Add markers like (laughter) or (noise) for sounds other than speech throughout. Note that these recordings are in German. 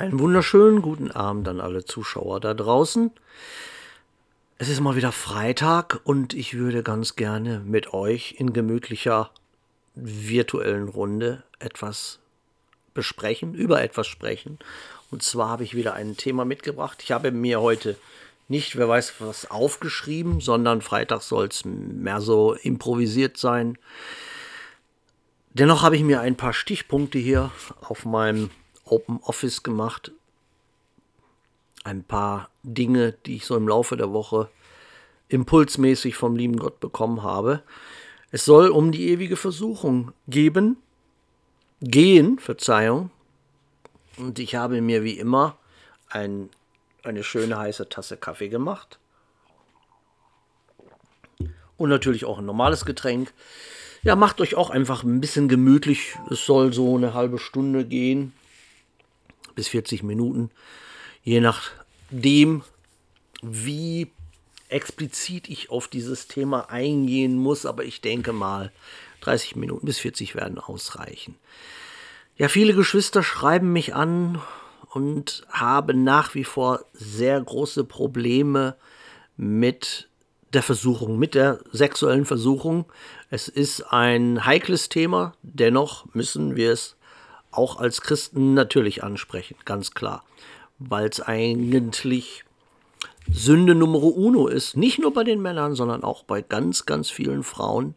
Einen wunderschönen guten Abend an alle Zuschauer da draußen. Es ist mal wieder Freitag und ich würde ganz gerne mit euch in gemütlicher virtuellen Runde etwas besprechen, über etwas sprechen. Und zwar habe ich wieder ein Thema mitgebracht. Ich habe mir heute nicht, wer weiß was, aufgeschrieben, sondern Freitag soll es mehr so improvisiert sein. Dennoch habe ich mir ein paar Stichpunkte hier auf meinem Open Office gemacht. Ein paar Dinge, die ich so im Laufe der Woche impulsmäßig vom lieben Gott bekommen habe. Es soll um die ewige Versuchung geben, gehen, Verzeihung. Und ich habe mir wie immer ein, eine schöne heiße Tasse Kaffee gemacht. Und natürlich auch ein normales Getränk. Ja, macht euch auch einfach ein bisschen gemütlich. Es soll so eine halbe Stunde gehen, bis 40 Minuten, je nachdem, wie explizit ich auf dieses Thema eingehen muss. Aber ich denke mal, 30 Minuten bis 40 werden ausreichen. Ja, viele Geschwister schreiben mich an und haben nach wie vor sehr große Probleme mit der Versuchung, mit der sexuellen Versuchung. Es ist ein heikles Thema, dennoch müssen wir es auch als Christen natürlich ansprechen, ganz klar, weil es eigentlich Sünde Nummer uno ist, nicht nur bei den Männern, sondern auch bei ganz, ganz vielen Frauen.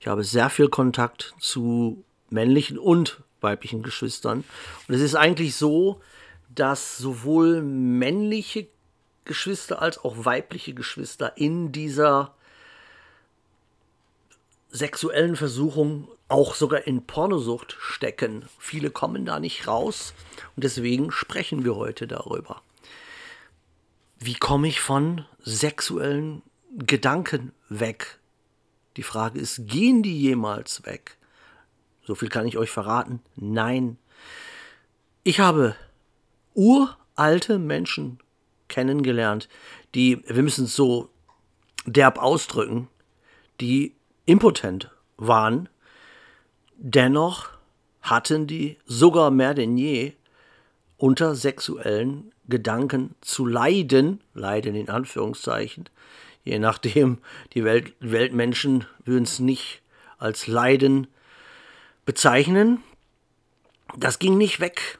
Ich habe sehr viel Kontakt zu männlichen und weiblichen Geschwistern. Und es ist eigentlich so, dass sowohl männliche Geschwister als auch weibliche Geschwister in dieser sexuellen Versuchung auch sogar in Pornosucht stecken. Viele kommen da nicht raus und deswegen sprechen wir heute darüber. Wie komme ich von sexuellen Gedanken weg? Die Frage ist, gehen die jemals weg? So viel kann ich euch verraten. Nein. Ich habe uralte Menschen kennengelernt, die, wir müssen es so derb ausdrücken, die impotent waren, dennoch hatten die sogar mehr denn je unter sexuellen Gedanken zu leiden, leiden in Anführungszeichen, je nachdem, die Welt, Weltmenschen würden es nicht als Leiden bezeichnen. Das ging nicht weg.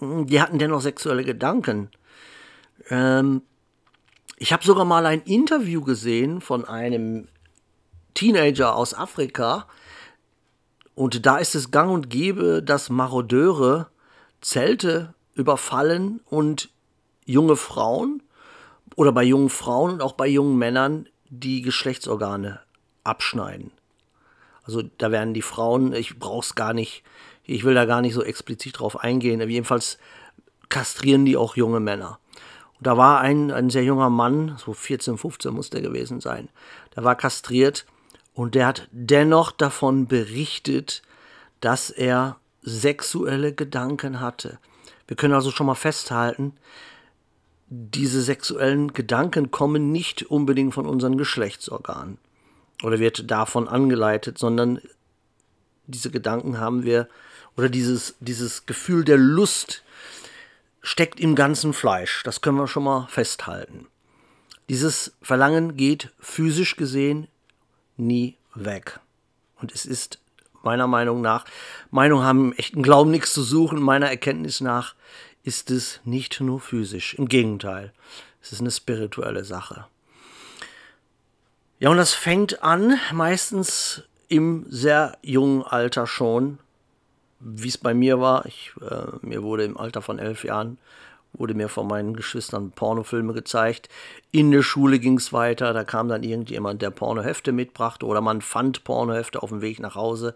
Die hatten dennoch sexuelle Gedanken. Ähm, ich habe sogar mal ein Interview gesehen von einem Teenager aus Afrika. Und da ist es gang und gäbe, dass Marodeure Zelte überfallen und junge Frauen oder bei jungen Frauen und auch bei jungen Männern die Geschlechtsorgane abschneiden. Also da werden die Frauen, ich brauche es gar nicht, ich will da gar nicht so explizit drauf eingehen, jedenfalls kastrieren die auch junge Männer. Und da war ein, ein sehr junger Mann, so 14, 15 muss der gewesen sein, der war kastriert und der hat dennoch davon berichtet, dass er sexuelle Gedanken hatte. Wir können also schon mal festhalten, diese sexuellen Gedanken kommen nicht unbedingt von unseren Geschlechtsorganen oder wird davon angeleitet, sondern diese Gedanken haben wir oder dieses, dieses Gefühl der Lust steckt im ganzen Fleisch. Das können wir schon mal festhalten. Dieses Verlangen geht physisch gesehen nie weg. Und es ist meiner Meinung nach, Meinung haben im echten Glauben nichts zu suchen, meiner Erkenntnis nach ist es nicht nur physisch. Im Gegenteil, es ist eine spirituelle Sache. Ja, und das fängt an, meistens im sehr jungen Alter schon, wie es bei mir war. Ich, äh, mir wurde im Alter von elf Jahren, wurde mir von meinen Geschwistern Pornofilme gezeigt. In der Schule ging es weiter, da kam dann irgendjemand, der Pornohefte mitbrachte oder man fand Pornohefte auf dem Weg nach Hause.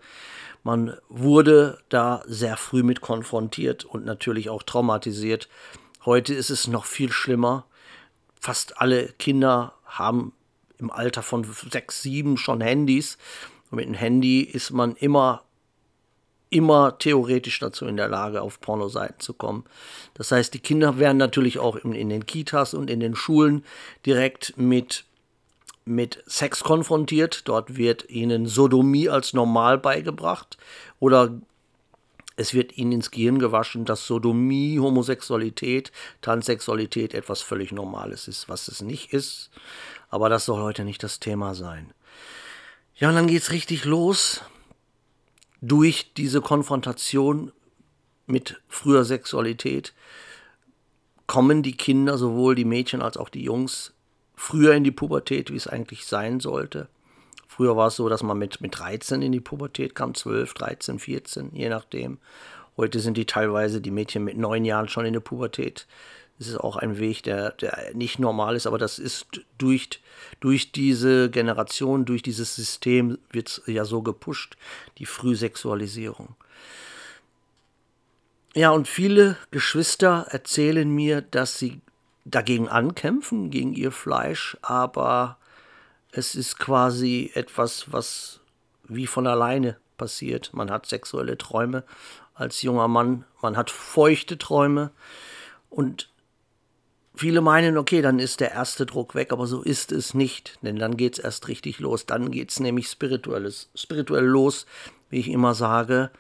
Man wurde da sehr früh mit konfrontiert und natürlich auch traumatisiert. Heute ist es noch viel schlimmer. Fast alle Kinder haben im Alter von sechs, sieben schon Handys. Und mit einem Handy ist man immer, immer theoretisch dazu in der Lage, auf Pornoseiten zu kommen. Das heißt, die Kinder werden natürlich auch in, in den Kitas und in den Schulen direkt mit mit Sex konfrontiert. Dort wird ihnen Sodomie als normal beigebracht oder Es wird ihnen ins Gehirn gewaschen, dass Sodomie, Homosexualität, Transsexualität etwas völlig Normales ist, was es nicht ist. Aber das soll heute nicht das Thema sein. Ja, und dann geht's richtig los. Durch diese Konfrontation mit früher Sexualität kommen die Kinder, sowohl die Mädchen als auch die Jungs, früher in die Pubertät, wie es eigentlich sein sollte. Früher war es so, dass man mit, mit 13 in die Pubertät kam, 12, 13, 14, je nachdem. Heute sind die teilweise, die Mädchen mit neun Jahren schon in der Pubertät. Das ist auch ein Weg, der, der nicht normal ist, aber das ist durch, durch diese Generation, durch dieses System wird es ja so gepusht, die Frühsexualisierung. Ja, und viele Geschwister erzählen mir, dass sie dagegen ankämpfen, gegen ihr Fleisch, aber es ist quasi etwas, was wie von alleine passiert. Man hat sexuelle Träume als junger Mann, man hat feuchte Träume und viele meinen, okay, dann ist der erste Druck weg, aber so ist es nicht, denn dann geht es erst richtig los. Dann geht es nämlich spirituelles, spirituell los, wie ich immer sage.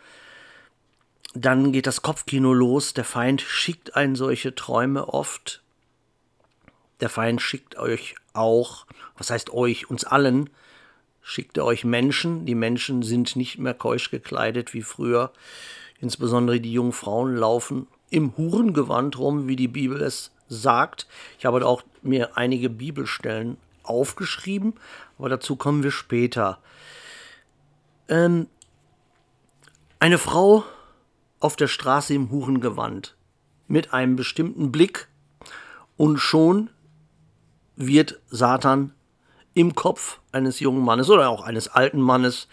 Dann geht das Kopfkino los. Der Feind schickt einen solche Träume oft der Feind schickt euch auch, was heißt euch, uns allen, schickt er euch Menschen. Die Menschen sind nicht mehr keusch gekleidet wie früher. Insbesondere die jungen Frauen laufen im Hurengewand rum, wie die Bibel es sagt. Ich habe auch mir einige Bibelstellen aufgeschrieben, aber dazu kommen wir später. Ähm, eine Frau auf der Straße im Hurengewand mit einem bestimmten Blick und schon wird Satan im Kopf eines jungen Mannes oder auch eines alten Mannes,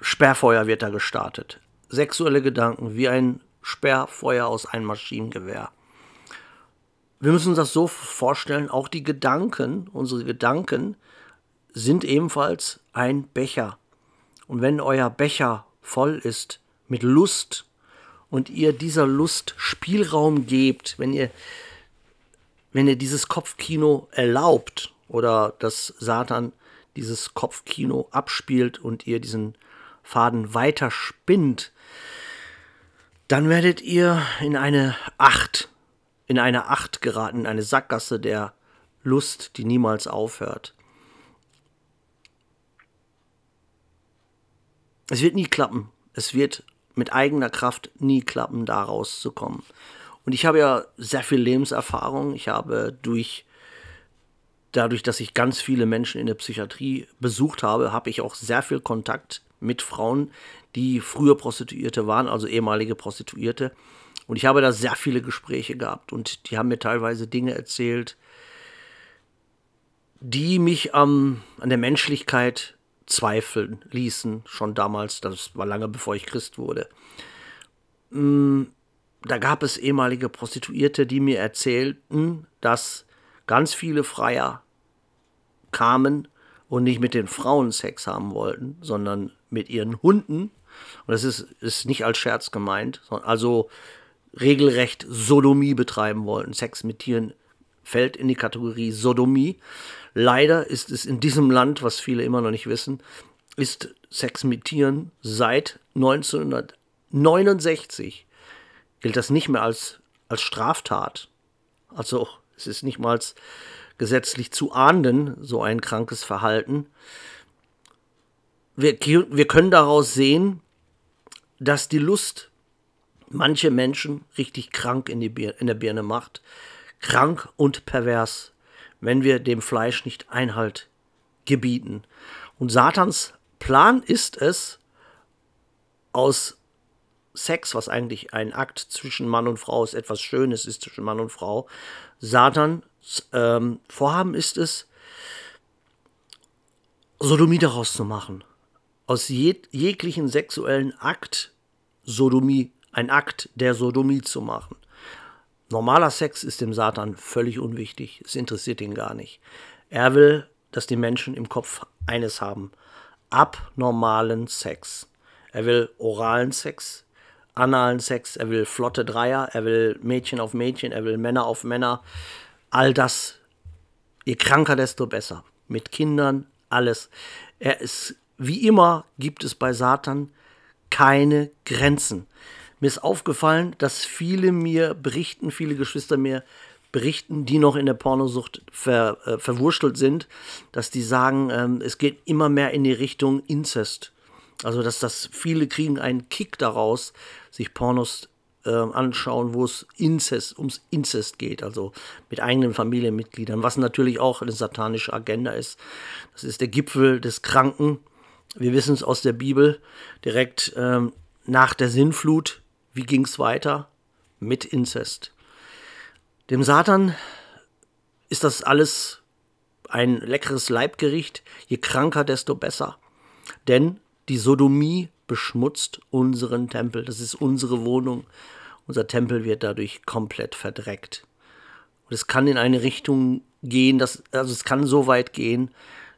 Sperrfeuer wird da gestartet. Sexuelle Gedanken wie ein Sperrfeuer aus einem Maschinengewehr. Wir müssen uns das so vorstellen, auch die Gedanken, unsere Gedanken sind ebenfalls ein Becher. Und wenn euer Becher voll ist mit Lust und ihr dieser Lust Spielraum gebt, wenn ihr wenn ihr dieses Kopfkino erlaubt oder dass Satan dieses Kopfkino abspielt und ihr diesen Faden weiter spinnt, dann werdet ihr in eine Acht, in eine Acht geraten, in eine Sackgasse der Lust, die niemals aufhört. Es wird nie klappen. Es wird mit eigener Kraft nie klappen, da rauszukommen. Und ich habe ja sehr viel Lebenserfahrung. Ich habe durch dadurch, dass ich ganz viele Menschen in der Psychiatrie besucht habe, habe ich auch sehr viel Kontakt mit Frauen, die früher Prostituierte waren, also ehemalige Prostituierte. Und ich habe da sehr viele Gespräche gehabt und die haben mir teilweise Dinge erzählt, die mich ähm, an der Menschlichkeit zweifeln ließen, schon damals, das war lange bevor ich Christ wurde. Mm, da gab es ehemalige Prostituierte, die mir erzählten, dass ganz viele Freier kamen und nicht mit den Frauen Sex haben wollten, sondern mit ihren Hunden. Und das ist, ist nicht als Scherz gemeint, also regelrecht Sodomie betreiben wollten. Sex mit Tieren fällt in die Kategorie Sodomie. Leider ist es in diesem Land, was viele immer noch nicht wissen, ist Sex mit Tieren seit 1969 gilt das nicht mehr als, als Straftat. Also es ist nicht mal gesetzlich zu ahnden, so ein krankes Verhalten. Wir, wir können daraus sehen, dass die Lust manche Menschen richtig krank in, die Bir in der Birne macht. Krank und pervers, wenn wir dem Fleisch nicht Einhalt gebieten. Und Satans Plan ist es, aus Sex, was eigentlich ein Akt zwischen Mann und Frau ist, etwas Schönes ist zwischen Mann und Frau. Satans ähm, Vorhaben ist es, Sodomie daraus zu machen. Aus jeg jeglichen sexuellen Akt Sodomie, ein Akt der Sodomie zu machen. Normaler Sex ist dem Satan völlig unwichtig. Es interessiert ihn gar nicht. Er will, dass die Menschen im Kopf eines haben. Abnormalen Sex. Er will oralen Sex, analen Sex, er will flotte Dreier, er will Mädchen auf Mädchen, er will Männer auf Männer. All das, je kranker, desto besser. Mit Kindern, alles. Er ist, wie immer, gibt es bei Satan keine Grenzen. Mir ist aufgefallen, dass viele mir berichten, viele Geschwister mir berichten, die noch in der Pornosucht ver, äh, verwurschtelt sind, dass die sagen, ähm, es geht immer mehr in die Richtung Inzest. Also dass das viele kriegen einen Kick daraus, sich Pornos äh, anschauen, wo es Inzest, ums Inzest geht, also mit eigenen Familienmitgliedern, was natürlich auch eine satanische Agenda ist. Das ist der Gipfel des Kranken. Wir wissen es aus der Bibel, direkt ähm, nach der Sinnflut, wie ging es weiter? Mit Inzest. Dem Satan ist das alles ein leckeres Leibgericht. Je kranker, desto besser. Denn die Sodomie beschmutzt unseren Tempel. Das ist unsere Wohnung. Unser Tempel wird dadurch komplett verdreckt. Und es kann in eine Richtung gehen, dass, also es kann so weit gehen,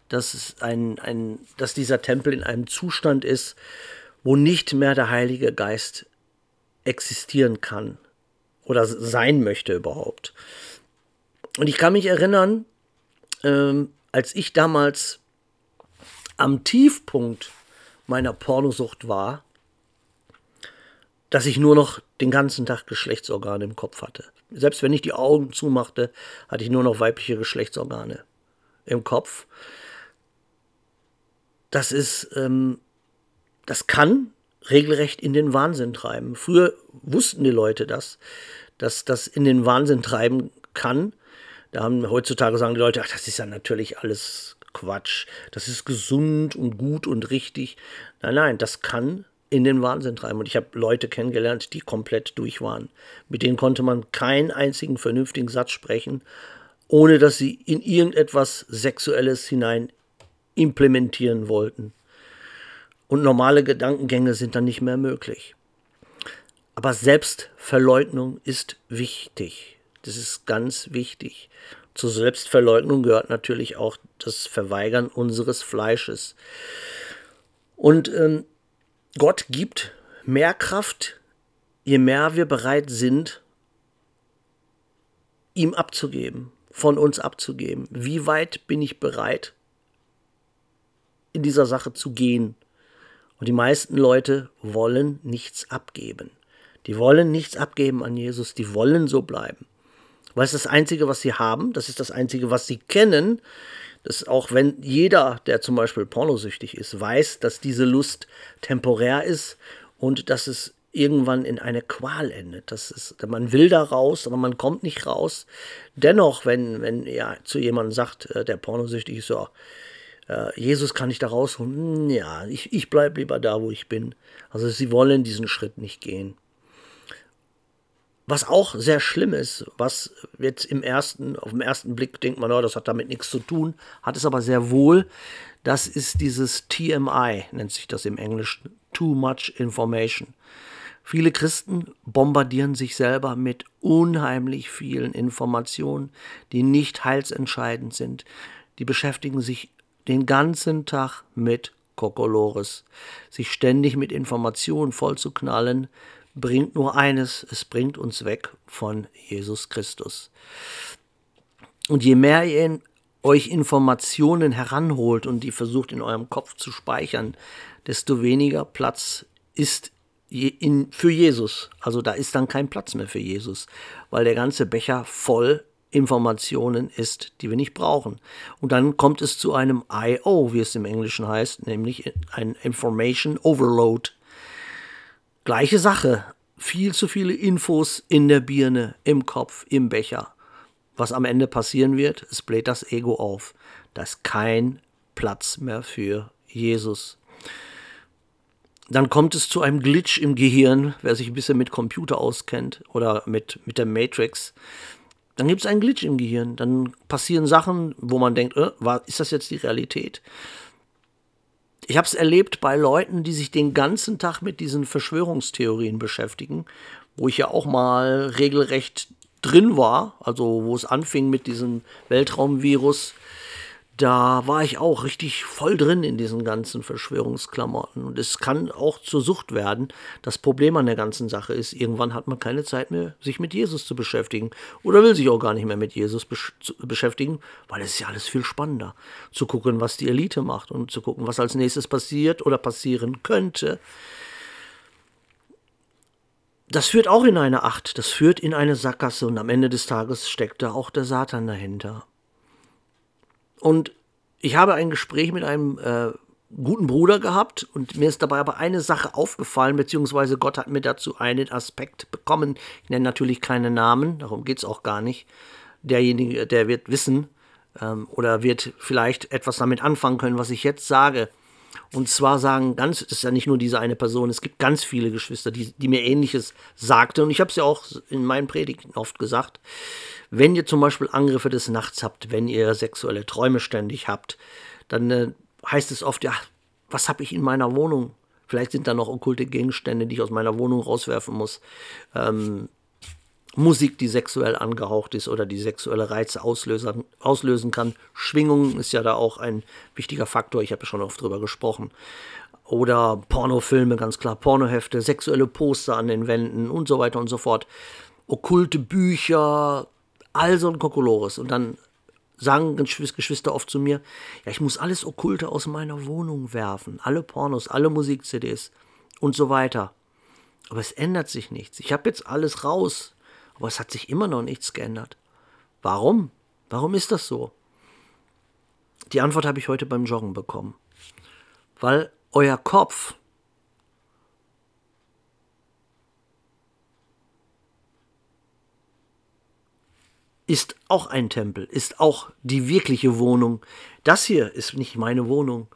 dass, ein, ein, dass dieser Tempel in einem Zustand ist, wo nicht mehr der Heilige Geist existieren kann oder sein möchte überhaupt. Und ich kann mich erinnern, ähm, als ich damals am Tiefpunkt meiner Pornosucht war, dass ich nur noch den ganzen Tag Geschlechtsorgane im Kopf hatte. Selbst wenn ich die Augen zumachte, hatte ich nur noch weibliche Geschlechtsorgane im Kopf. Das ist, ähm, das kann regelrecht in den Wahnsinn treiben. Früher wussten die Leute das, dass das in den Wahnsinn treiben kann. Da haben heutzutage sagen die Leute, ach, das ist ja natürlich alles Quatsch. Das ist gesund und gut und richtig. Nein, nein, das kann in den Wahnsinn treiben. Und ich habe Leute kennengelernt, die komplett durch waren. Mit denen konnte man keinen einzigen vernünftigen Satz sprechen, ohne dass sie in irgendetwas Sexuelles hinein implementieren wollten. Und normale Gedankengänge sind dann nicht mehr möglich. Aber Selbstverleugnung ist wichtig. Das ist ganz wichtig. Zur Selbstverleugnung gehört natürlich auch das Verweigern unseres Fleisches. Und ähm, Gott gibt mehr Kraft, je mehr wir bereit sind, ihm abzugeben, von uns abzugeben. Wie weit bin ich bereit, in dieser Sache zu gehen? Und die meisten Leute wollen nichts abgeben. Die wollen nichts abgeben an Jesus, die wollen so bleiben. Weil es das Einzige, was sie haben, das ist das Einzige, was sie kennen. Das auch wenn jeder, der zum Beispiel pornosüchtig ist, weiß, dass diese Lust temporär ist und dass es irgendwann in eine Qual endet. Das ist, man will da raus, aber man kommt nicht raus. Dennoch, wenn, wenn ja zu jemandem sagt, äh, der pornosüchtig ist, so, äh, Jesus kann ich da rausholen. Hm, ja, ich, ich bleibe lieber da, wo ich bin. Also sie wollen diesen Schritt nicht gehen. Was auch sehr schlimm ist, was jetzt im ersten, auf den ersten Blick denkt man, oh, das hat damit nichts zu tun, hat es aber sehr wohl. Das ist dieses TMI, nennt sich das im Englischen, Too Much Information. Viele Christen bombardieren sich selber mit unheimlich vielen Informationen, die nicht heilsentscheidend sind. Die beschäftigen sich den ganzen Tag mit Kokolores. Sich ständig mit Informationen vollzuknallen, bringt nur eines, es bringt uns weg von Jesus Christus. Und je mehr ihr euch Informationen heranholt und die versucht in eurem Kopf zu speichern, desto weniger Platz ist in, für Jesus. Also da ist dann kein Platz mehr für Jesus, weil der ganze Becher voll Informationen ist, die wir nicht brauchen. Und dann kommt es zu einem I.O., wie es im Englischen heißt, nämlich ein Information Overload. Gleiche Sache. Viel zu viele Infos in der Birne, im Kopf, im Becher. Was am Ende passieren wird, es bläht das Ego auf. Da ist kein Platz mehr für Jesus. Dann kommt es zu einem Glitch im Gehirn, wer sich ein bisschen mit Computer auskennt oder mit, mit der Matrix. Dann gibt es einen Glitch im Gehirn. Dann passieren Sachen, wo man denkt, äh, war, ist das jetzt die Realität? Ich habe es erlebt bei Leuten, die sich den ganzen Tag mit diesen Verschwörungstheorien beschäftigen, wo ich ja auch mal regelrecht drin war, also wo es anfing mit diesem Weltraumvirus, da war ich auch richtig voll drin in diesen ganzen Verschwörungsklamotten. Und es kann auch zur Sucht werden. Das Problem an der ganzen Sache ist, irgendwann hat man keine Zeit mehr, sich mit Jesus zu beschäftigen. Oder will sich auch gar nicht mehr mit Jesus besch beschäftigen, weil es ist ja alles viel spannender. Zu gucken, was die Elite macht und zu gucken, was als nächstes passiert oder passieren könnte. das führt auch in eine Acht, das führt in eine Sackgasse und am Ende des Tages steckt da auch der Satan dahinter. Und ich habe ein Gespräch mit einem äh, guten Bruder gehabt und mir ist dabei aber eine Sache aufgefallen, beziehungsweise Gott hat mir dazu einen Aspekt bekommen. Ich nenne natürlich keine Namen, darum geht es auch gar nicht. Derjenige, der wird wissen ähm, oder wird vielleicht etwas damit anfangen können, was ich jetzt sage. Und zwar sagen ganz, es ist ja nicht nur diese eine Person, es gibt ganz viele Geschwister, die, die mir ähnliches sagten. Und ich habe es ja auch in meinen Predigten oft gesagt. Wenn ihr zum Beispiel Angriffe des Nachts habt, wenn ihr sexuelle Träume ständig habt, dann äh, heißt es oft, ja, was habe ich in meiner Wohnung? Vielleicht sind da noch okkulte Gegenstände, die ich aus meiner Wohnung rauswerfen muss. Ähm, Musik, die sexuell angehaucht ist oder die sexuelle Reize auslösen, auslösen kann. Schwingung ist ja da auch ein wichtiger Faktor. Ich habe ja schon oft drüber gesprochen. Oder Pornofilme, ganz klar, Pornohefte, sexuelle Poster an den Wänden und so weiter und so fort. Okkulte Bücher, all so ein Kokolores. Und dann sagen Geschwister oft zu mir, ja, ich muss alles Okkulte aus meiner Wohnung werfen. Alle Pornos, alle Musik-CDs und so weiter. Aber es ändert sich nichts. Ich habe jetzt alles raus. Aber es hat sich immer noch nichts geändert. Warum? Warum ist das so? Die Antwort habe ich heute beim Joggen bekommen. Weil euer Kopf ist auch ein Tempel, ist auch die wirkliche Wohnung. Das hier ist nicht meine Wohnung.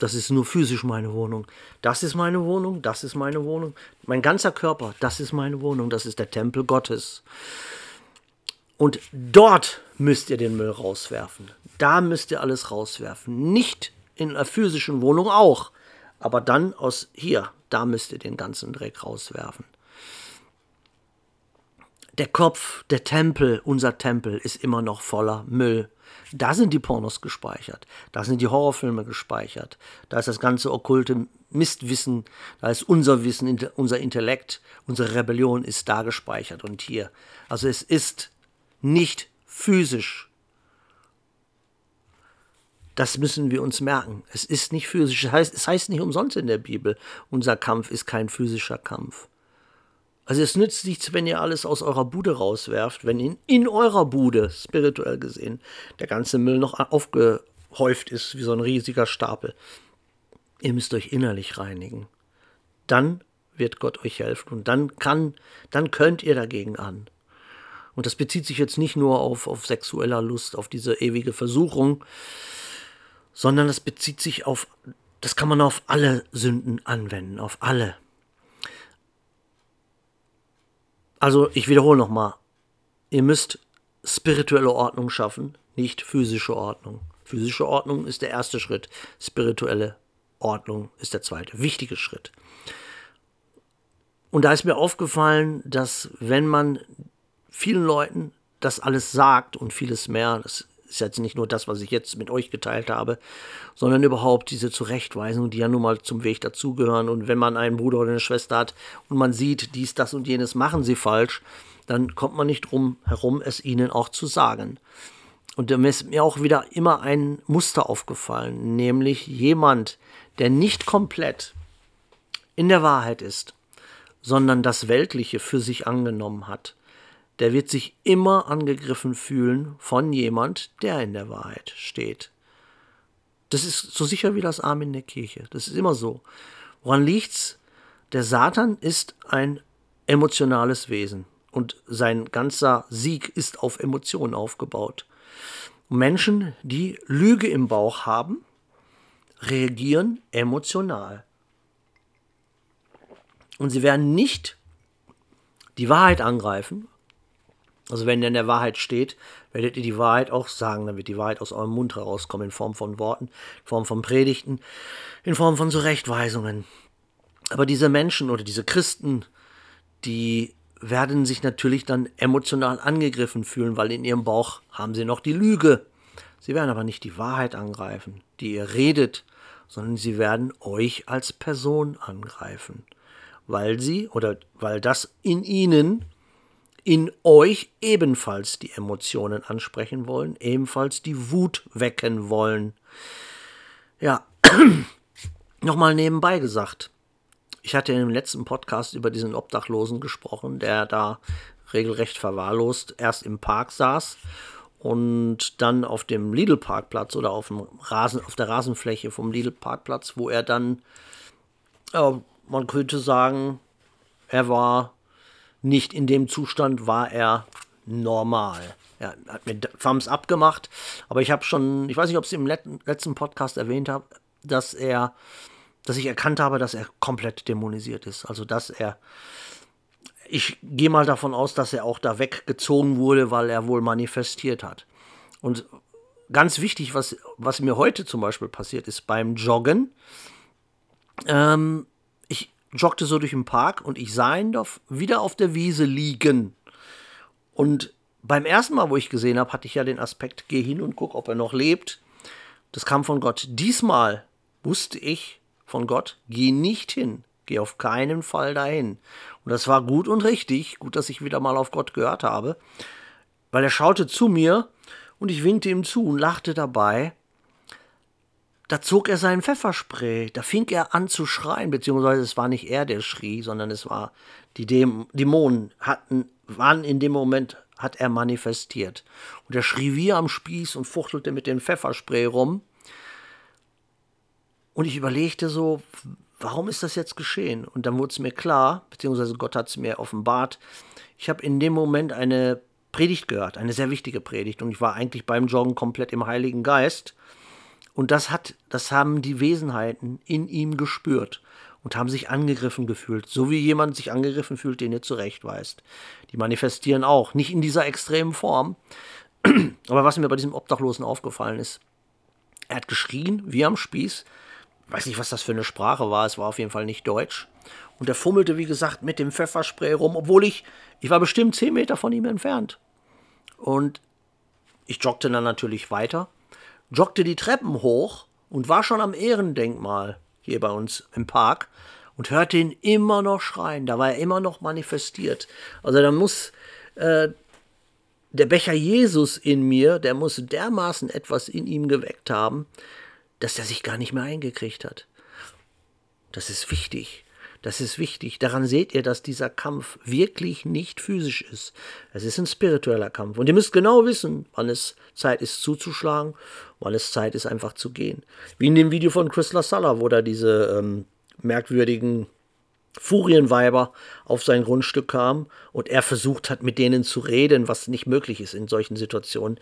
Das ist nur physisch meine Wohnung. Das ist meine Wohnung, das ist meine Wohnung. Mein ganzer Körper, das ist meine Wohnung, das ist der Tempel Gottes. Und dort müsst ihr den Müll rauswerfen. Da müsst ihr alles rauswerfen. Nicht in einer physischen Wohnung auch. Aber dann aus hier, da müsst ihr den ganzen Dreck rauswerfen. Der Kopf, der Tempel, unser Tempel ist immer noch voller Müll. Da sind die Pornos gespeichert, da sind die Horrorfilme gespeichert, da ist das ganze okkulte Mistwissen, da ist unser Wissen, unser Intellekt, unsere Rebellion ist da gespeichert und hier. Also es ist nicht physisch. Das müssen wir uns merken. Es ist nicht physisch. Es heißt, es heißt nicht umsonst in der Bibel, unser Kampf ist kein physischer Kampf. Also es nützt nichts, wenn ihr alles aus eurer Bude rauswerft, wenn in, in eurer Bude, spirituell gesehen, der ganze Müll noch aufgehäuft ist wie so ein riesiger Stapel. Ihr müsst euch innerlich reinigen. Dann wird Gott euch helfen und dann kann, dann könnt ihr dagegen an. Und das bezieht sich jetzt nicht nur auf, auf sexueller Lust, auf diese ewige Versuchung, sondern das bezieht sich auf, das kann man auf alle Sünden anwenden, auf alle. Also ich wiederhole nochmal, ihr müsst spirituelle Ordnung schaffen, nicht physische Ordnung. Physische Ordnung ist der erste Schritt, spirituelle Ordnung ist der zweite, wichtige Schritt. Und da ist mir aufgefallen, dass wenn man vielen Leuten das alles sagt und vieles mehr, das ist jetzt nicht nur das, was ich jetzt mit euch geteilt habe, sondern überhaupt diese Zurechtweisungen, die ja nun mal zum Weg dazugehören. Und wenn man einen Bruder oder eine Schwester hat und man sieht, dies, das und jenes machen sie falsch, dann kommt man nicht drum herum, es ihnen auch zu sagen. Und da ist mir auch wieder immer ein Muster aufgefallen, nämlich jemand, der nicht komplett in der Wahrheit ist, sondern das Weltliche für sich angenommen hat der wird sich immer angegriffen fühlen von jemand, der in der Wahrheit steht. Das ist so sicher wie das Arm in der Kirche. Das ist immer so. Woran liegt's? Der Satan ist ein emotionales Wesen und sein ganzer Sieg ist auf Emotionen aufgebaut. Menschen, die Lüge im Bauch haben, reagieren emotional. Und sie werden nicht die Wahrheit angreifen, also wenn ihr in der Wahrheit steht, werdet ihr die Wahrheit auch sagen, dann wird die Wahrheit aus eurem Mund herauskommen in Form von Worten, in Form von Predigten, in Form von Zurechtweisungen. Aber diese Menschen oder diese Christen, die werden sich natürlich dann emotional angegriffen fühlen, weil in ihrem Bauch haben sie noch die Lüge. Sie werden aber nicht die Wahrheit angreifen, die ihr redet, sondern sie werden euch als Person angreifen, weil sie oder weil das in ihnen in euch ebenfalls die Emotionen ansprechen wollen, ebenfalls die Wut wecken wollen. Ja, (clears throat) nochmal nebenbei gesagt. Ich hatte im letzten Podcast über diesen Obdachlosen gesprochen, der da regelrecht verwahrlost erst im Park saß und dann auf dem Lidl-Parkplatz oder auf, dem Rasen, auf der Rasenfläche vom Lidl-Parkplatz, wo er dann, äh, man könnte sagen, er war nicht in dem Zustand, war er normal. Er hat mir Thumbs abgemacht, aber ich habe schon, ich weiß nicht, ob ich es im letzten Podcast erwähnt habe, dass er, dass ich erkannt habe, dass er komplett dämonisiert ist. Also dass er, ich gehe mal davon aus, dass er auch da weggezogen wurde, weil er wohl manifestiert hat. Und ganz wichtig, was, was mir heute zum Beispiel passiert ist beim Joggen. Ähm, joggte so durch den Park und ich sah ihn doch wieder auf der Wiese liegen. Und beim ersten Mal, wo ich gesehen habe, hatte ich ja den Aspekt, geh hin und guck, ob er noch lebt. Das kam von Gott. Diesmal wusste ich von Gott, geh nicht hin, geh auf keinen Fall dahin. Und das war gut und richtig, gut, dass ich wieder mal auf Gott gehört habe, weil er schaute zu mir und ich winkte ihm zu und lachte dabei. Da zog er sein Pfefferspray, da fing er an zu schreien, beziehungsweise es war nicht er, der schrie, sondern es war die Dämonen hatten, waren in dem Moment, hat er manifestiert. Und er schrie wie am Spieß und fuchtelte mit dem Pfefferspray rum. Und ich überlegte so, warum ist das jetzt geschehen? Und dann wurde es mir klar, beziehungsweise Gott hat es mir offenbart, ich habe in dem Moment eine Predigt gehört, eine sehr wichtige Predigt. Und ich war eigentlich beim Joggen komplett im Heiligen Geist. Und das hat, das haben die Wesenheiten in ihm gespürt und haben sich angegriffen gefühlt, so wie jemand sich angegriffen fühlt, den ihr zurechtweist. Die manifestieren auch, nicht in dieser extremen Form. (clears throat) Aber was mir bei diesem Obdachlosen aufgefallen ist, er hat geschrien wie am Spieß, weiß nicht, was das für eine Sprache war, es war auf jeden Fall nicht Deutsch. Und er fummelte, wie gesagt, mit dem Pfefferspray rum, obwohl ich, ich war bestimmt 10 Meter von ihm entfernt. Und ich joggte dann natürlich weiter, joggte die Treppen hoch und war schon am Ehrendenkmal hier bei uns im Park und hörte ihn immer noch schreien. Da war er immer noch manifestiert. Also da muss äh, der Becher Jesus in mir, der muss dermaßen etwas in ihm geweckt haben, dass er sich gar nicht mehr eingekriegt hat. Das ist wichtig. Das ist wichtig. Daran seht ihr, dass dieser Kampf wirklich nicht physisch ist. Es ist ein spiritueller Kampf. Und ihr müsst genau wissen, wann es Zeit ist zuzuschlagen, wann es Zeit ist einfach zu gehen. Wie in dem Video von Chris LaSalla, wo da diese ähm, merkwürdigen Furienweiber auf sein Grundstück kamen und er versucht hat, mit denen zu reden, was nicht möglich ist in solchen Situationen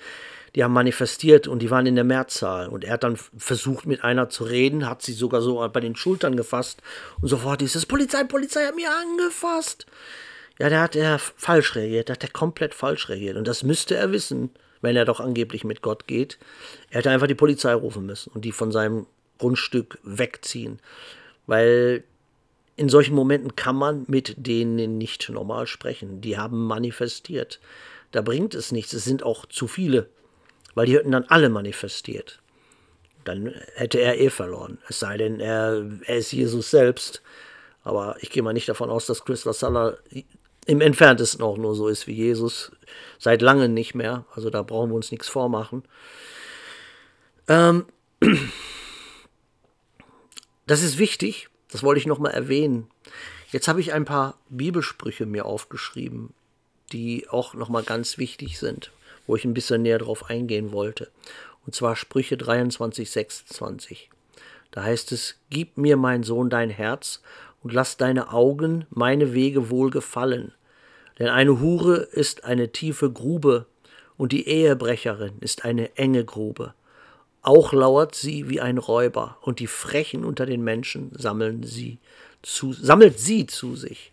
die haben manifestiert und die waren in der Mehrzahl. Und er hat dann versucht, mit einer zu reden, hat sie sogar so bei den Schultern gefasst und sofort dieses Polizei, Polizei hat mir angefasst. Ja, da hat er falsch reagiert, da hat er komplett falsch reagiert. Und das müsste er wissen, wenn er doch angeblich mit Gott geht. Er hätte einfach die Polizei rufen müssen und die von seinem Grundstück wegziehen. Weil in solchen Momenten kann man mit denen nicht normal sprechen. Die haben manifestiert. Da bringt es nichts. Es sind auch zu viele weil die hätten dann alle manifestiert. Dann hätte er eh verloren. Es sei denn, er, er ist Jesus selbst. Aber ich gehe mal nicht davon aus, dass Chris Lasala im entferntesten auch nur so ist wie Jesus. Seit langem nicht mehr. Also da brauchen wir uns nichts vormachen. Ähm, (clears throat) das ist wichtig. Das wollte ich nochmal erwähnen. Jetzt habe ich ein paar Bibelsprüche mir aufgeschrieben, die auch nochmal ganz wichtig sind wo ich ein bisschen näher drauf eingehen wollte. Und zwar Sprüche 23, 26. Da heißt es, Gib mir, mein Sohn, dein Herz und lass deine Augen meine Wege wohl gefallen. Denn eine Hure ist eine tiefe Grube und die Ehebrecherin ist eine enge Grube. Auch lauert sie wie ein Räuber und die Frechen unter den Menschen sammeln sie zu, sammelt sie zu sich.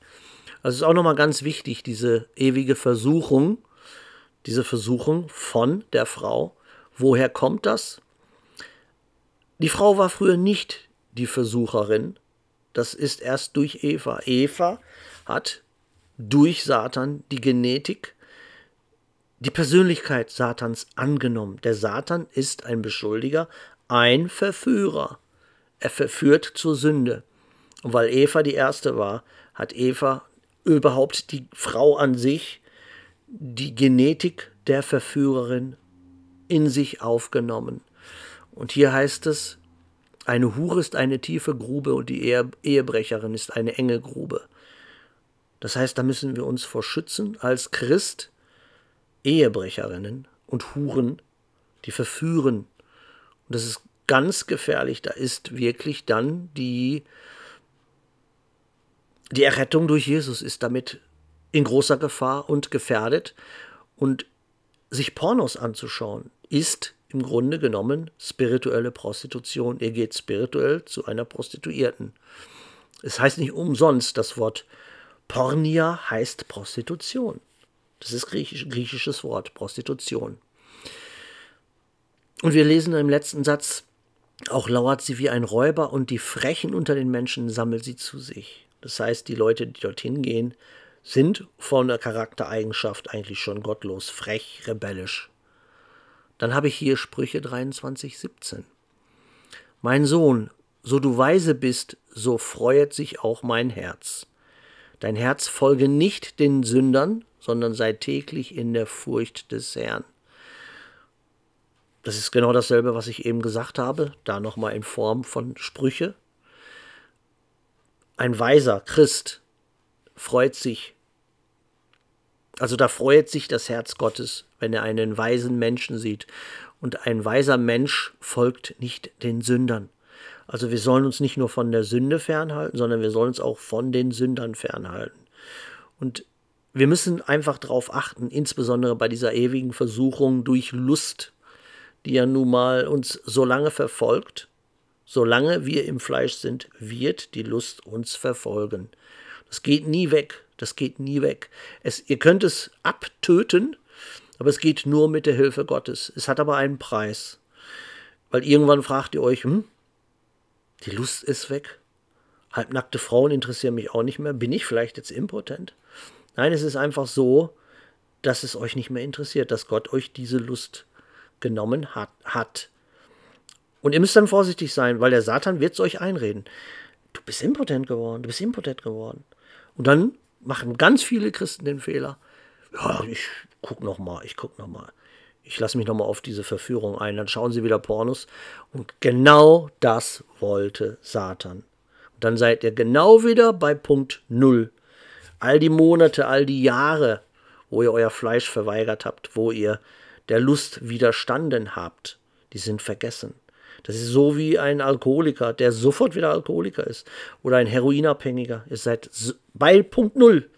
Also ist auch nochmal ganz wichtig, diese ewige Versuchung, diese Versuchung von der Frau. Woher kommt das? Die Frau war früher nicht die Versucherin. Das ist erst durch Eva. Eva hat durch Satan die Genetik, die Persönlichkeit Satans angenommen. Der Satan ist ein Beschuldiger, ein Verführer. Er verführt zur Sünde. Und weil Eva die erste war, hat Eva überhaupt die Frau an sich die Genetik der Verführerin in sich aufgenommen. Und hier heißt es, Eine Hure ist eine tiefe Grube und die Ehe Ehebrecherin ist eine enge Grube. Das heißt, da müssen wir uns vor schützen als Christ, Ehebrecherinnen und Huren, die verführen. Und das ist ganz gefährlich. Da ist wirklich dann die, die Errettung durch Jesus ist damit in großer Gefahr und gefährdet. Und sich Pornos anzuschauen, ist im Grunde genommen spirituelle Prostitution. Ihr geht spirituell zu einer Prostituierten. Es heißt nicht umsonst, das Wort Pornia heißt Prostitution. Das ist griechisch, griechisches Wort, Prostitution. Und wir lesen im letzten Satz, auch lauert sie wie ein Räuber und die Frechen unter den Menschen sammelt sie zu sich. Das heißt, die Leute, die dorthin gehen, sind von der Charaktereigenschaft eigentlich schon gottlos, frech, rebellisch. Dann habe ich hier Sprüche 23, 17. Mein Sohn, so du weise bist, so freuet sich auch mein Herz. Dein Herz folge nicht den Sündern, sondern sei täglich in der Furcht des Herrn. Das ist genau dasselbe, was ich eben gesagt habe, da nochmal in Form von Sprüche. Ein weiser Christ freut sich, also da freut sich das Herz Gottes, wenn er einen weisen Menschen sieht. Und ein weiser Mensch folgt nicht den Sündern. Also wir sollen uns nicht nur von der Sünde fernhalten, sondern wir sollen uns auch von den Sündern fernhalten. Und wir müssen einfach darauf achten, insbesondere bei dieser ewigen Versuchung durch Lust die ja nun mal uns so lange verfolgt, solange wir im Fleisch sind, wird die Lust uns verfolgen. Das geht nie weg, das geht nie weg. Es, ihr könnt es abtöten, aber es geht nur mit der Hilfe Gottes. Es hat aber einen Preis. Weil irgendwann fragt ihr euch, hm, die Lust ist weg. Halbnackte Frauen interessieren mich auch nicht mehr. Bin ich vielleicht jetzt impotent? Nein, es ist einfach so, dass es euch nicht mehr interessiert, dass Gott euch diese Lust genommen hat, hat. Und ihr müsst dann vorsichtig sein, weil der Satan wird es euch einreden. Du bist impotent geworden, du bist impotent geworden. Und dann machen ganz viele Christen den Fehler. Ja, ich guck noch mal, ich guck noch mal. Ich lasse mich noch mal auf diese Verführung ein. Dann schauen sie wieder Pornos. Und genau das wollte Satan. Und dann seid ihr genau wieder bei Punkt Null. All die Monate, all die Jahre, wo ihr euer Fleisch verweigert habt, wo ihr der Lust widerstanden habt, die sind vergessen. Das ist so wie ein Alkoholiker, der sofort wieder Alkoholiker ist. Oder ein Heroinabhängiger. Ihr seid bei Punkt Null.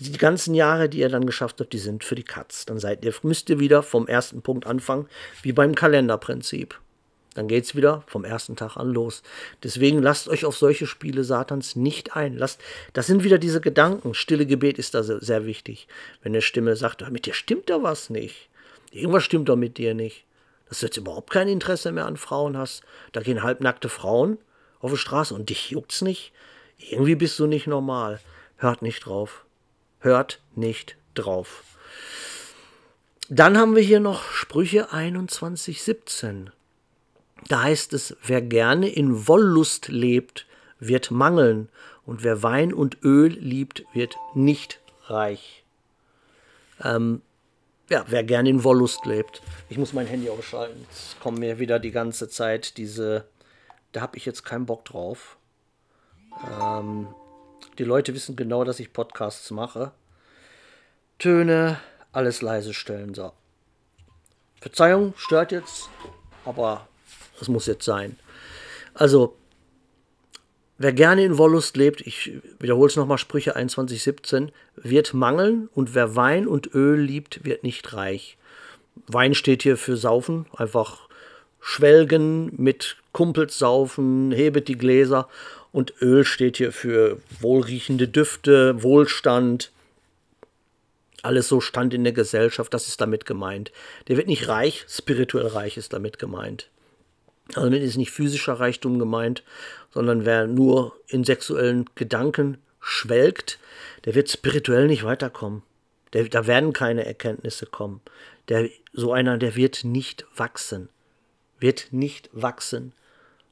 Die ganzen Jahre, die ihr dann geschafft habt, die sind für die Katz. Dann seid ihr, müsst ihr wieder vom ersten Punkt anfangen, wie beim Kalenderprinzip. Dann geht es wieder vom ersten Tag an los. Deswegen lasst euch auf solche Spiele Satans nicht ein. Lasst, das sind wieder diese Gedanken. Stille Gebet ist da sehr wichtig. Wenn eine Stimme sagt, mit dir stimmt da was nicht. Irgendwas stimmt doch mit dir nicht. Dass du jetzt überhaupt kein Interesse mehr an Frauen hast. Da gehen halbnackte Frauen auf die Straße und dich juckt's nicht. Irgendwie bist du nicht normal. Hört nicht drauf. Hört nicht drauf. Dann haben wir hier noch Sprüche 21,17. Da heißt es, wer gerne in Wollust lebt, wird mangeln, und wer Wein und Öl liebt, wird nicht reich. Ähm, ja, wer gerne in Wollust lebt. Ich muss mein Handy ausschalten. Es kommen mir wieder die ganze Zeit diese. Da habe ich jetzt keinen Bock drauf. Ähm, die Leute wissen genau, dass ich Podcasts mache. Töne, alles leise stellen. So. Verzeihung, stört jetzt, aber es muss jetzt sein. Also, Wer gerne in Wollust lebt, ich wiederhole es nochmal, Sprüche 21,17, wird mangeln und wer Wein und Öl liebt, wird nicht reich. Wein steht hier für Saufen, einfach schwelgen, mit Kumpels saufen, hebet die Gläser und Öl steht hier für wohlriechende Düfte, Wohlstand, alles so Stand in der Gesellschaft, das ist damit gemeint. Der wird nicht reich, spirituell reich ist damit gemeint. Also damit ist nicht physischer Reichtum gemeint, sondern wer nur in sexuellen Gedanken schwelgt, der wird spirituell nicht weiterkommen. Der, da werden keine Erkenntnisse kommen. Der, so einer, der wird nicht wachsen. Wird nicht wachsen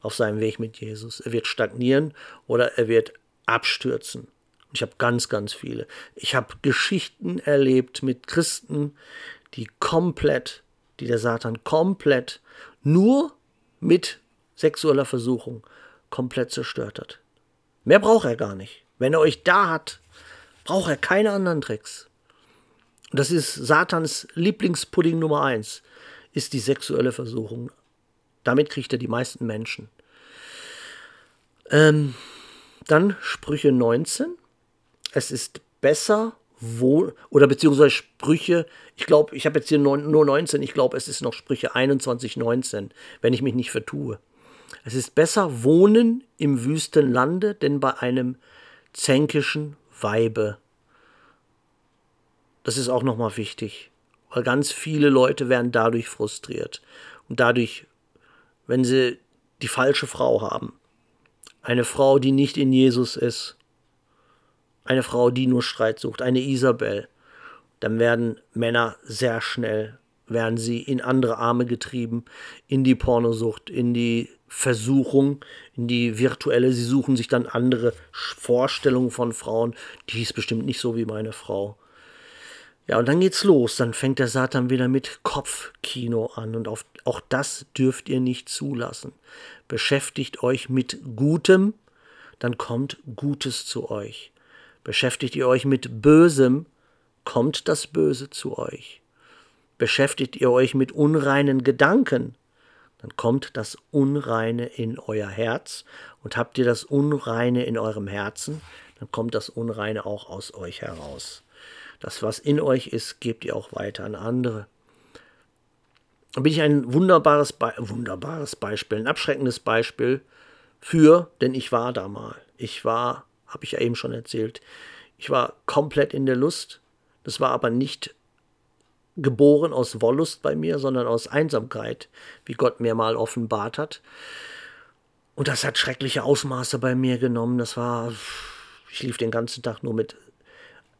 auf seinem Weg mit Jesus. Er wird stagnieren oder er wird abstürzen. Ich habe ganz, ganz viele. Ich habe Geschichten erlebt mit Christen, die komplett, die der Satan komplett nur mit sexueller Versuchung komplett zerstört hat. Mehr braucht er gar nicht. Wenn er euch da hat, braucht er keine anderen Tricks. Das ist Satans Lieblingspudding Nummer eins, ist die sexuelle Versuchung. Damit kriegt er die meisten Menschen. Ähm, dann Sprüche 19. Es ist besser, wo, oder beziehungsweise Sprüche, ich glaube, ich habe jetzt hier nur 19, ich glaube, es ist noch Sprüche 21, 19, wenn ich mich nicht vertue. Es ist besser wohnen im wüsten Lande, denn bei einem zänkischen Weibe. Das ist auch nochmal wichtig, weil ganz viele Leute werden dadurch frustriert und dadurch, wenn sie die falsche Frau haben, eine Frau, die nicht in Jesus ist, eine Frau, die nur Streit sucht, eine Isabel, dann werden Männer sehr schnell, werden sie in andere Arme getrieben, in die Pornosucht, in die Versuchung, in die virtuelle, sie suchen sich dann andere Vorstellungen von Frauen, die ist bestimmt nicht so wie meine Frau. Ja, und dann geht's los. Dann fängt der Satan wieder mit Kopfkino an. Und auf, auch das dürft ihr nicht zulassen. Beschäftigt euch mit Gutem, dann kommt Gutes zu euch. Beschäftigt ihr euch mit Bösem, kommt das Böse zu euch. Beschäftigt ihr euch mit unreinen Gedanken, dann kommt das Unreine in euer Herz. Und habt ihr das Unreine in eurem Herzen, dann kommt das Unreine auch aus euch heraus. Das, was in euch ist, gebt ihr auch weiter an andere. Da bin ich ein wunderbares, Be wunderbares Beispiel, ein abschreckendes Beispiel für, denn ich war da mal. Ich war habe ich ja eben schon erzählt. Ich war komplett in der Lust. Das war aber nicht geboren aus Wollust bei mir, sondern aus Einsamkeit, wie Gott mir mal offenbart hat. Und das hat schreckliche Ausmaße bei mir genommen. Das war, ich lief den ganzen Tag nur mit.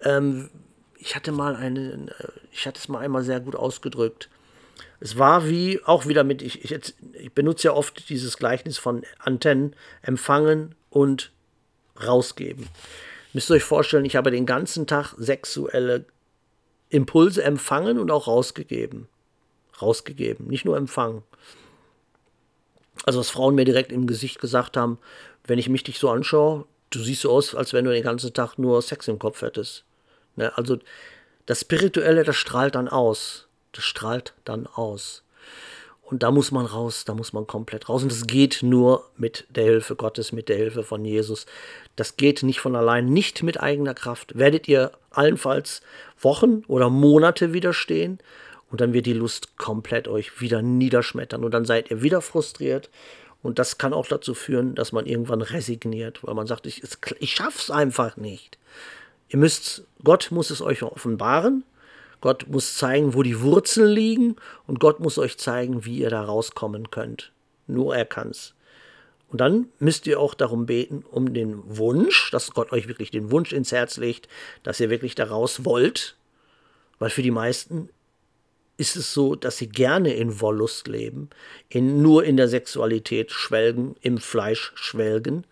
Ähm, ich hatte mal eine, ich hatte es mal einmal sehr gut ausgedrückt. Es war wie, auch wieder mit, ich, ich, ich benutze ja oft dieses Gleichnis von Antennen, empfangen und rausgeben. Müsst ihr euch vorstellen, ich habe den ganzen Tag sexuelle Impulse empfangen und auch rausgegeben. Rausgegeben, nicht nur empfangen. Also, dass Frauen mir direkt im Gesicht gesagt haben, wenn ich mich dich so anschaue, du siehst so aus, als wenn du den ganzen Tag nur Sex im Kopf hättest. Ne? Also, das Spirituelle, das strahlt dann aus. Das strahlt dann aus. Und da muss man raus, da muss man komplett raus. Und das geht nur mit der Hilfe Gottes, mit der Hilfe von Jesus. Das geht nicht von allein, nicht mit eigener Kraft. Werdet ihr allenfalls Wochen oder Monate widerstehen und dann wird die Lust komplett euch wieder niederschmettern und dann seid ihr wieder frustriert. Und das kann auch dazu führen, dass man irgendwann resigniert, weil man sagt, ich, ich schaff's einfach nicht. Ihr müsst, Gott muss es euch offenbaren Gott muss zeigen, wo die Wurzeln liegen und Gott muss euch zeigen, wie ihr da rauskommen könnt. Nur er kann's. Und dann müsst ihr auch darum beten, um den Wunsch, dass Gott euch wirklich den Wunsch ins Herz legt, dass ihr wirklich da raus wollt. Weil für die meisten ist es so, dass sie gerne in Wollust leben, in, nur in der Sexualität schwelgen, im Fleisch schwelgen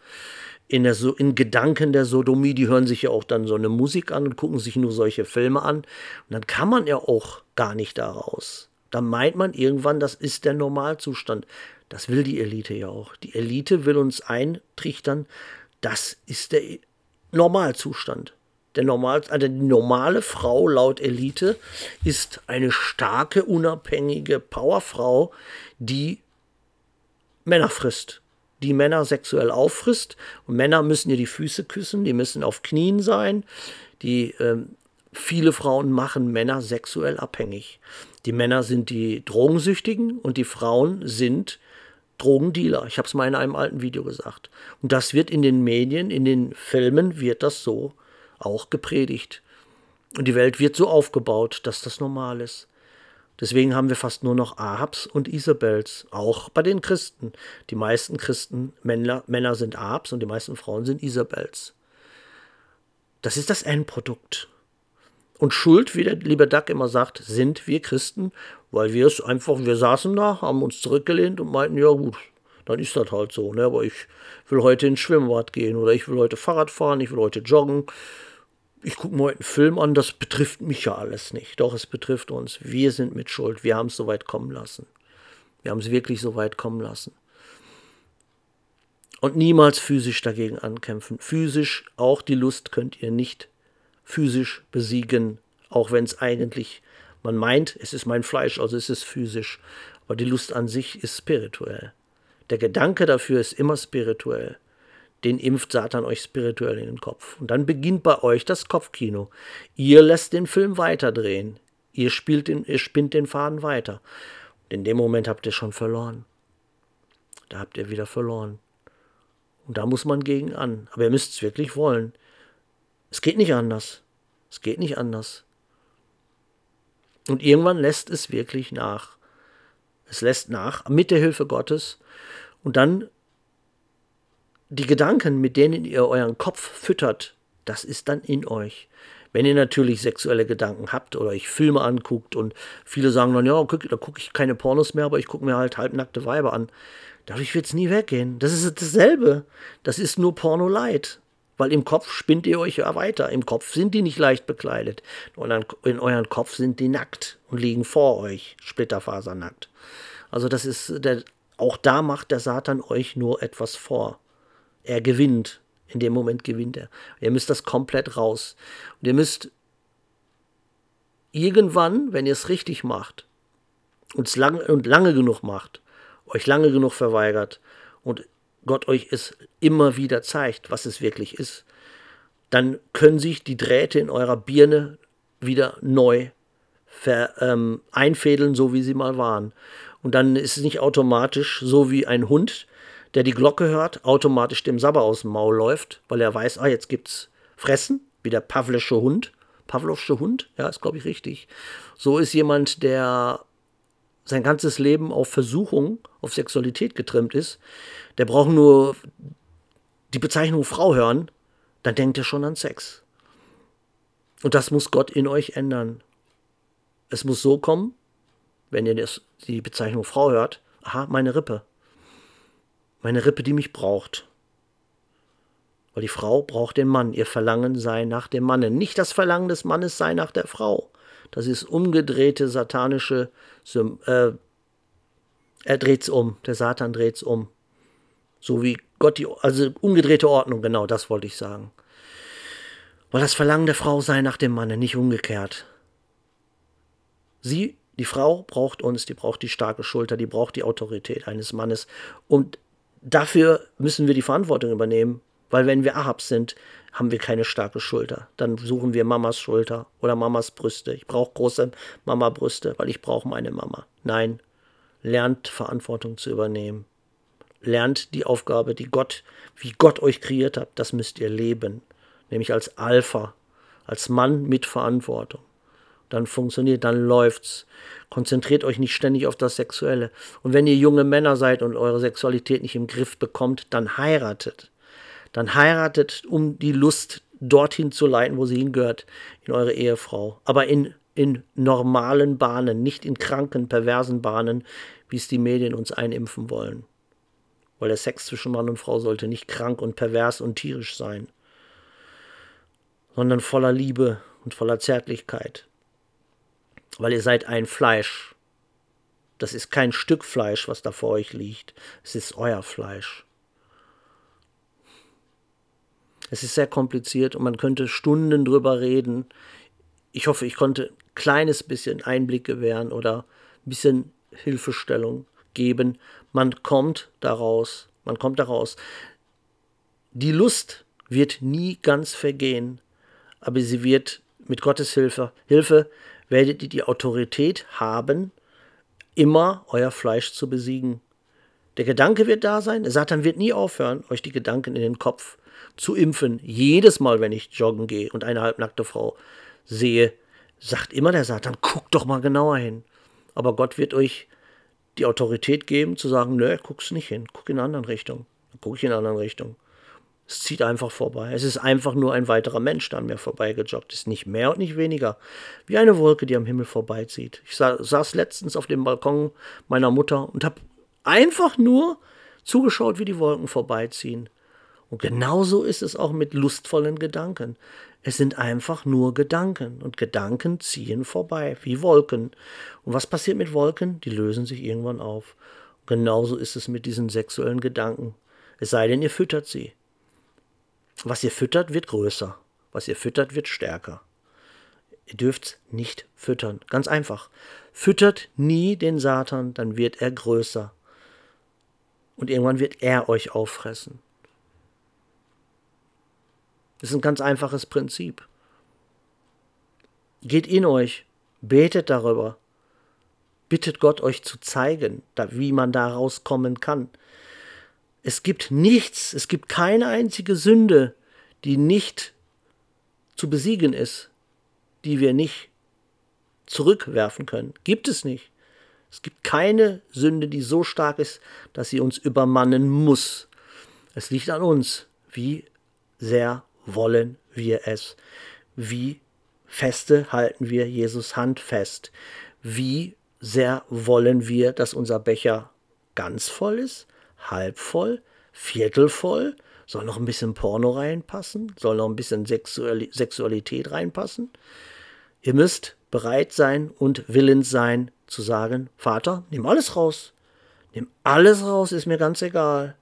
in, der, so in Gedanken der Sodomie, die hören sich ja auch dann so eine Musik an und gucken sich nur solche Filme an. Und dann kann man ja auch gar nicht daraus. Dann meint man irgendwann, das ist der Normalzustand. Das will die Elite ja auch. Die Elite will uns eintrichtern, das ist der Normalzustand. Der Normal, also die normale Frau laut Elite ist eine starke, unabhängige Powerfrau, die Männer frisst die Männer sexuell auffrisst. Und Männer müssen ihr die Füße küssen, die müssen auf Knien sein. Die, ähm, viele Frauen machen Männer sexuell abhängig. Die Männer sind die Drogensüchtigen und die Frauen sind Drogendealer. Ich habe es mal in einem alten Video gesagt. Und das wird in den Medien, in den Filmen, wird das so auch gepredigt. Und die Welt wird so aufgebaut, dass das normal ist. Deswegen haben wir fast nur noch Ahabs und Isabels, auch bei den Christen. Die meisten Christen, Männer, Männer sind Ahabs und die meisten Frauen sind Isabels. Das ist das Endprodukt. Und Schuld, wie der liebe Duck immer sagt, sind wir Christen, weil wir es einfach, wir saßen da, haben uns zurückgelehnt und meinten, ja gut, dann ist das halt so. Ne? Aber ich will heute ins Schwimmbad gehen oder ich will heute Fahrrad fahren, ich will heute joggen, ich gucke mir heute einen Film an, das betrifft mich ja alles nicht. Doch, es betrifft uns. Wir sind mit Schuld. Wir haben es so weit kommen lassen. Wir haben es wirklich so weit kommen lassen. Und niemals physisch dagegen ankämpfen. Physisch, auch die Lust könnt ihr nicht physisch besiegen, auch wenn es eigentlich, man meint, es ist mein Fleisch, also es ist physisch. Aber die Lust an sich ist spirituell. Der Gedanke dafür ist immer spirituell. Den impft Satan euch spirituell in den Kopf. Und dann beginnt bei euch das Kopfkino. Ihr lässt den Film weiterdrehen. Ihr spielt den, ihr spinnt den Faden weiter. Und in dem Moment habt ihr schon verloren. Da habt ihr wieder verloren. Und da muss man gegen an. Aber ihr müsst es wirklich wollen. Es geht nicht anders. Es geht nicht anders. Und irgendwann lässt es wirklich nach. Es lässt nach mit der Hilfe Gottes. Und dann die Gedanken, mit denen ihr euren Kopf füttert, das ist dann in euch. Wenn ihr natürlich sexuelle Gedanken habt oder euch Filme anguckt und viele sagen dann, ja, guck, da gucke ich keine Pornos mehr, aber ich gucke mir halt halbnackte Weiber an. Dadurch wird es nie weggehen. Das ist dasselbe. Das ist nur Porno Light. Weil im Kopf spinnt ihr euch ja weiter. Im Kopf sind die nicht leicht bekleidet. In euren Kopf sind die nackt und liegen vor euch, splitterfasernackt. Also das ist, der, auch da macht der Satan euch nur etwas vor. Er gewinnt. In dem Moment gewinnt er. Ihr müsst das komplett raus. Und ihr müsst irgendwann, wenn ihr es richtig macht und lang, und lange genug macht, euch lange genug verweigert und Gott euch es immer wieder zeigt, was es wirklich ist, dann können sich die Drähte in eurer Birne wieder neu ver, ähm, einfädeln, so wie sie mal waren. Und dann ist es nicht automatisch so wie ein Hund, der die Glocke hört, automatisch dem Sabber aus dem Maul läuft, weil er weiß, ah, jetzt gibt's Fressen, wie der Pavlische Hund. Pavlovsche Hund, ja, ist glaube ich richtig. So ist jemand, der sein ganzes Leben auf Versuchung, auf Sexualität getrimmt ist, der braucht nur die Bezeichnung Frau hören, dann denkt er schon an Sex. Und das muss Gott in euch ändern. Es muss so kommen, wenn ihr das, die Bezeichnung Frau hört, aha, meine Rippe. Meine Rippe, die mich braucht. Weil die Frau braucht den Mann. Ihr Verlangen sei nach dem Manne. Nicht das Verlangen des Mannes sei nach der Frau. Das ist umgedrehte satanische. Äh, er dreht's um. Der Satan dreht's um. So wie Gott die. Also umgedrehte Ordnung, genau, das wollte ich sagen. Weil das Verlangen der Frau sei nach dem Manne, nicht umgekehrt. Sie, die Frau, braucht uns, die braucht die starke Schulter, die braucht die Autorität eines Mannes. Und dafür müssen wir die Verantwortung übernehmen. Weil wenn wir Ahabs sind, haben wir keine starke Schulter. Dann suchen wir Mamas Schulter oder Mamas Brüste. Ich brauche große Mama-Brüste, weil ich brauche meine Mama. Nein, lernt Verantwortung zu übernehmen. Lernt die Aufgabe, die Gott, wie Gott euch kreiert hat, das müsst ihr leben. Nämlich als Alpha, als Mann mit Verantwortung. Dann funktioniert, dann läuft's. Konzentriert euch nicht ständig auf das Sexuelle. Und wenn ihr junge Männer seid und eure Sexualität nicht im Griff bekommt, dann heiratet dann heiratet, um die Lust dorthin zu leiten, wo sie hingehört, in eure Ehefrau. Aber in, in normalen Bahnen, nicht in kranken, perversen Bahnen, wie es die Medien uns einimpfen wollen. Weil der Sex zwischen Mann und Frau sollte nicht krank und pervers und tierisch sein, sondern voller Liebe und voller Zärtlichkeit. Weil ihr seid ein Fleisch. Das ist kein Stück Fleisch, was da vor euch liegt. Es ist euer Fleisch. Es ist sehr kompliziert und man könnte Stunden drüber reden. Ich hoffe, ich konnte ein kleines bisschen Einblick gewähren oder ein bisschen Hilfestellung geben. Man kommt daraus, man kommt daraus. Die Lust wird nie ganz vergehen, aber sie wird mit Gottes Hilfe, Hilfe werdet ihr die Autorität haben, immer euer Fleisch zu besiegen. Der Gedanke wird da sein, Satan wird nie aufhören, euch die Gedanken in den Kopf zu impfen. Jedes Mal, wenn ich joggen gehe und eine halbnackte Frau sehe, sagt immer der Satan, guck doch mal genauer hin. Aber Gott wird euch die Autorität geben, zu sagen, nö, guck's nicht hin, guck in eine andere Richtung. Dann gucke ich in eine andere Richtung. Es zieht einfach vorbei. Es ist einfach nur ein weiterer Mensch, der an mir vorbeigejoggt ist. Nicht mehr und nicht weniger. Wie eine Wolke, die am Himmel vorbeizieht. Ich saß letztens auf dem Balkon meiner Mutter und habe einfach nur zugeschaut, wie die Wolken vorbeiziehen. Und genauso ist es auch mit lustvollen Gedanken. Es sind einfach nur Gedanken und Gedanken ziehen vorbei, wie Wolken. Und was passiert mit Wolken? Die lösen sich irgendwann auf. Genauso ist es mit diesen sexuellen Gedanken. Es sei denn, ihr füttert sie. Was ihr füttert, wird größer. Was ihr füttert, wird stärker. Ihr dürft nicht füttern. Ganz einfach. Füttert nie den Satan, dann wird er größer. Und irgendwann wird er euch auffressen. Das ist ein ganz einfaches Prinzip. Geht in euch, betet darüber, bittet Gott euch zu zeigen, wie man da rauskommen kann. Es gibt nichts, es gibt keine einzige Sünde, die nicht zu besiegen ist, die wir nicht zurückwerfen können. Gibt es nicht. Es gibt keine Sünde, die so stark ist, dass sie uns übermannen muss. Es liegt an uns, wie sehr wollen wir es, wie feste halten wir Jesus Hand fest, wie sehr wollen wir, dass unser Becher ganz voll ist, halb voll, viertel voll, soll noch ein bisschen Porno reinpassen, soll noch ein bisschen Sexualität reinpassen. Ihr müsst bereit sein und willens sein zu sagen, Vater, nimm alles raus. Nimm alles raus, ist mir ganz egal.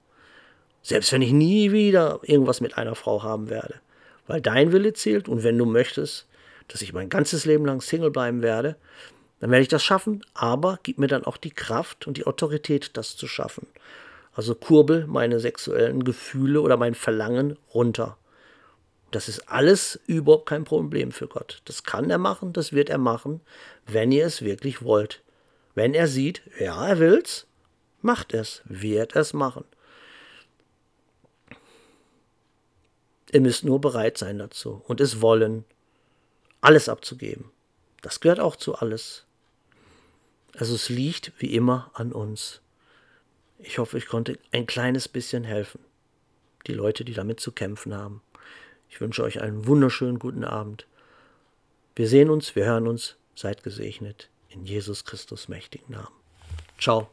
Selbst wenn ich nie wieder irgendwas mit einer Frau haben werde. Weil dein Wille zählt und wenn du möchtest, dass ich mein ganzes Leben lang Single bleiben werde, dann werde ich das schaffen, aber gib mir dann auch die Kraft und die Autorität, das zu schaffen. Also kurbel meine sexuellen Gefühle oder mein Verlangen runter. Das ist alles überhaupt kein Problem für Gott. Das kann er machen, das wird er machen, wenn ihr es wirklich wollt. Wenn er sieht, ja, er will's, macht es, wird es machen. Ihr müsst nur bereit sein dazu und es wollen, alles abzugeben. Das gehört auch zu alles. Also es liegt wie immer an uns. Ich hoffe, ich konnte ein kleines bisschen helfen. Die Leute, die damit zu kämpfen haben. Ich wünsche euch einen wunderschönen guten Abend. Wir sehen uns, wir hören uns. Seid gesegnet in Jesus Christus mächtigen Namen. Ciao.